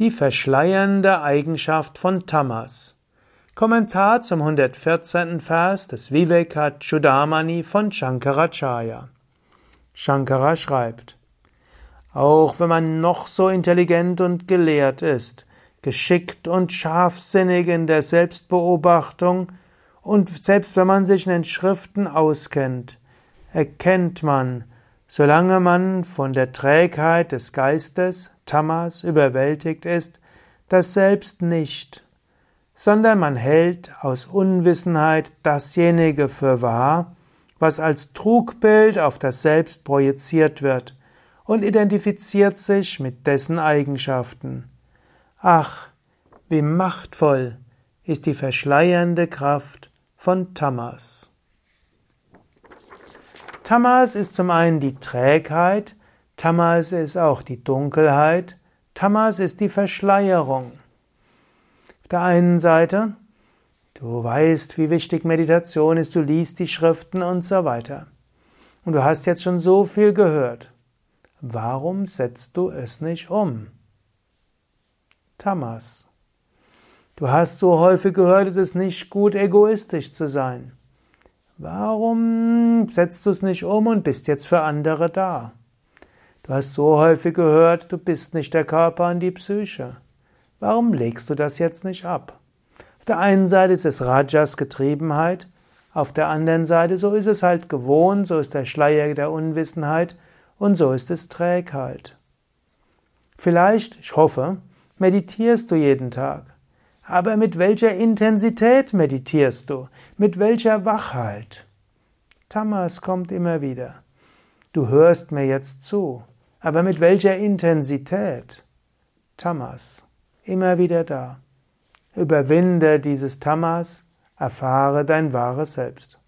Die verschleiernde Eigenschaft von Tamas. Kommentar zum 114. Vers des Vivekachudamani von Shankaracharya. Shankara schreibt, auch wenn man noch so intelligent und gelehrt ist, geschickt und scharfsinnig in der Selbstbeobachtung und selbst wenn man sich in den Schriften auskennt, erkennt man, solange man von der Trägheit des Geistes, Tamas überwältigt ist, das Selbst nicht, sondern man hält aus Unwissenheit dasjenige für wahr, was als Trugbild auf das Selbst projiziert wird und identifiziert sich mit dessen Eigenschaften. Ach, wie machtvoll ist die verschleiernde Kraft von Tamas. Tamas ist zum einen die Trägheit, Tamas ist auch die Dunkelheit, Tamas ist die Verschleierung. Auf der einen Seite, du weißt, wie wichtig Meditation ist, du liest die Schriften und so weiter. Und du hast jetzt schon so viel gehört. Warum setzt du es nicht um? Tamas. Du hast so häufig gehört, es ist nicht gut, egoistisch zu sein. Warum setzt du es nicht um und bist jetzt für andere da? Du hast so häufig gehört, du bist nicht der Körper und die Psyche. Warum legst du das jetzt nicht ab? Auf der einen Seite ist es Rajas Getriebenheit, auf der anderen Seite, so ist es halt gewohnt, so ist der Schleier der Unwissenheit und so ist es Trägheit. Vielleicht, ich hoffe, meditierst du jeden Tag. Aber mit welcher Intensität meditierst du? Mit welcher Wachheit? Tamas kommt immer wieder. Du hörst mir jetzt zu. Aber mit welcher Intensität? Tamas. Immer wieder da. Überwinde dieses Tamas, erfahre dein wahres Selbst.